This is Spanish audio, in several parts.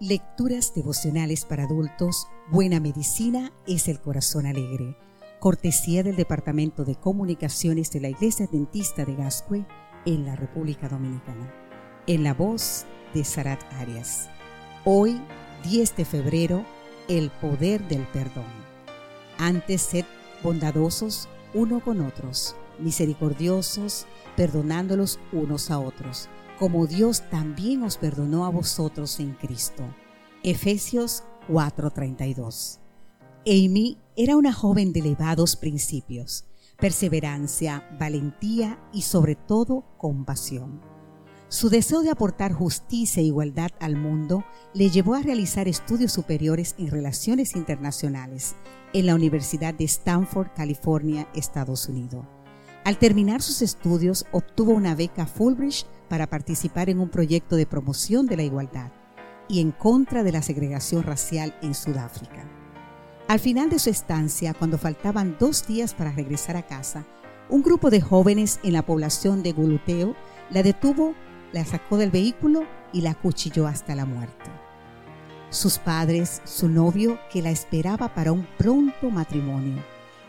Lecturas devocionales para adultos, Buena Medicina es el Corazón Alegre. Cortesía del Departamento de Comunicaciones de la Iglesia Dentista de Gascue en la República Dominicana. En la voz de Sarat Arias. Hoy, 10 de febrero, el poder del perdón. Antes sed bondadosos uno con otros, misericordiosos, perdonándolos unos a otros como Dios también os perdonó a vosotros en Cristo. Efesios 4:32. Amy era una joven de elevados principios, perseverancia, valentía y sobre todo compasión. Su deseo de aportar justicia e igualdad al mundo le llevó a realizar estudios superiores en relaciones internacionales en la Universidad de Stanford, California, Estados Unidos. Al terminar sus estudios, obtuvo una beca Fulbright para participar en un proyecto de promoción de la igualdad y en contra de la segregación racial en Sudáfrica. Al final de su estancia, cuando faltaban dos días para regresar a casa, un grupo de jóvenes en la población de Guluteo la detuvo, la sacó del vehículo y la cuchilló hasta la muerte. Sus padres, su novio, que la esperaba para un pronto matrimonio,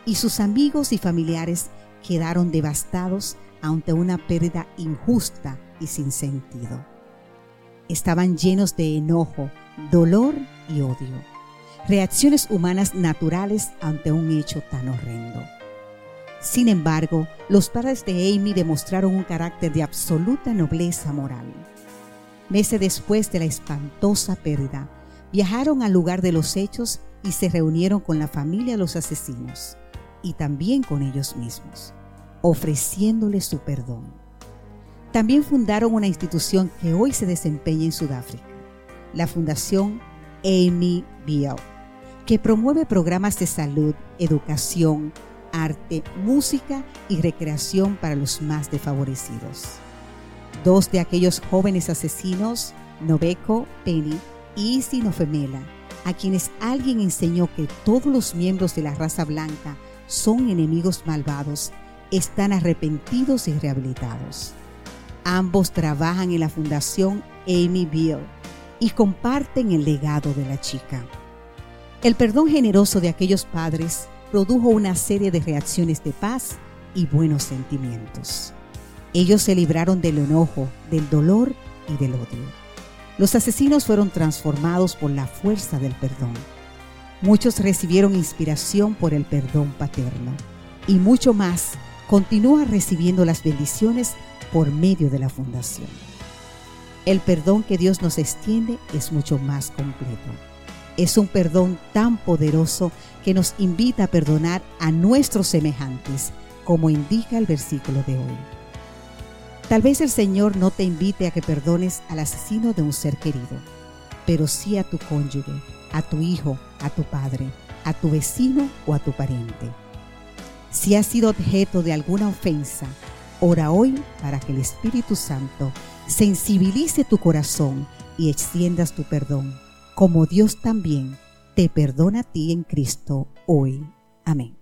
y sus amigos y familiares quedaron devastados ante una pérdida injusta y sin sentido. Estaban llenos de enojo, dolor y odio, reacciones humanas naturales ante un hecho tan horrendo. Sin embargo, los padres de Amy demostraron un carácter de absoluta nobleza moral. Meses después de la espantosa pérdida, viajaron al lugar de los hechos y se reunieron con la familia de los asesinos y también con ellos mismos, ofreciéndoles su perdón. También fundaron una institución que hoy se desempeña en Sudáfrica, la Fundación Amy Biel, que promueve programas de salud, educación, arte, música y recreación para los más desfavorecidos. Dos de aquellos jóvenes asesinos, Noveko Penny y Isi Nofemela, a quienes alguien enseñó que todos los miembros de la raza blanca son enemigos malvados, están arrepentidos y rehabilitados. Ambos trabajan en la Fundación Amy Bill y comparten el legado de la chica. El perdón generoso de aquellos padres produjo una serie de reacciones de paz y buenos sentimientos. Ellos se libraron del enojo, del dolor y del odio. Los asesinos fueron transformados por la fuerza del perdón. Muchos recibieron inspiración por el perdón paterno y mucho más continúa recibiendo las bendiciones por medio de la fundación. El perdón que Dios nos extiende es mucho más completo. Es un perdón tan poderoso que nos invita a perdonar a nuestros semejantes, como indica el versículo de hoy. Tal vez el Señor no te invite a que perdones al asesino de un ser querido, pero sí a tu cónyuge, a tu hijo, a tu padre, a tu vecino o a tu pariente. Si has sido objeto de alguna ofensa, Ora hoy para que el Espíritu Santo sensibilice tu corazón y extiendas tu perdón, como Dios también te perdona a ti en Cristo hoy. Amén.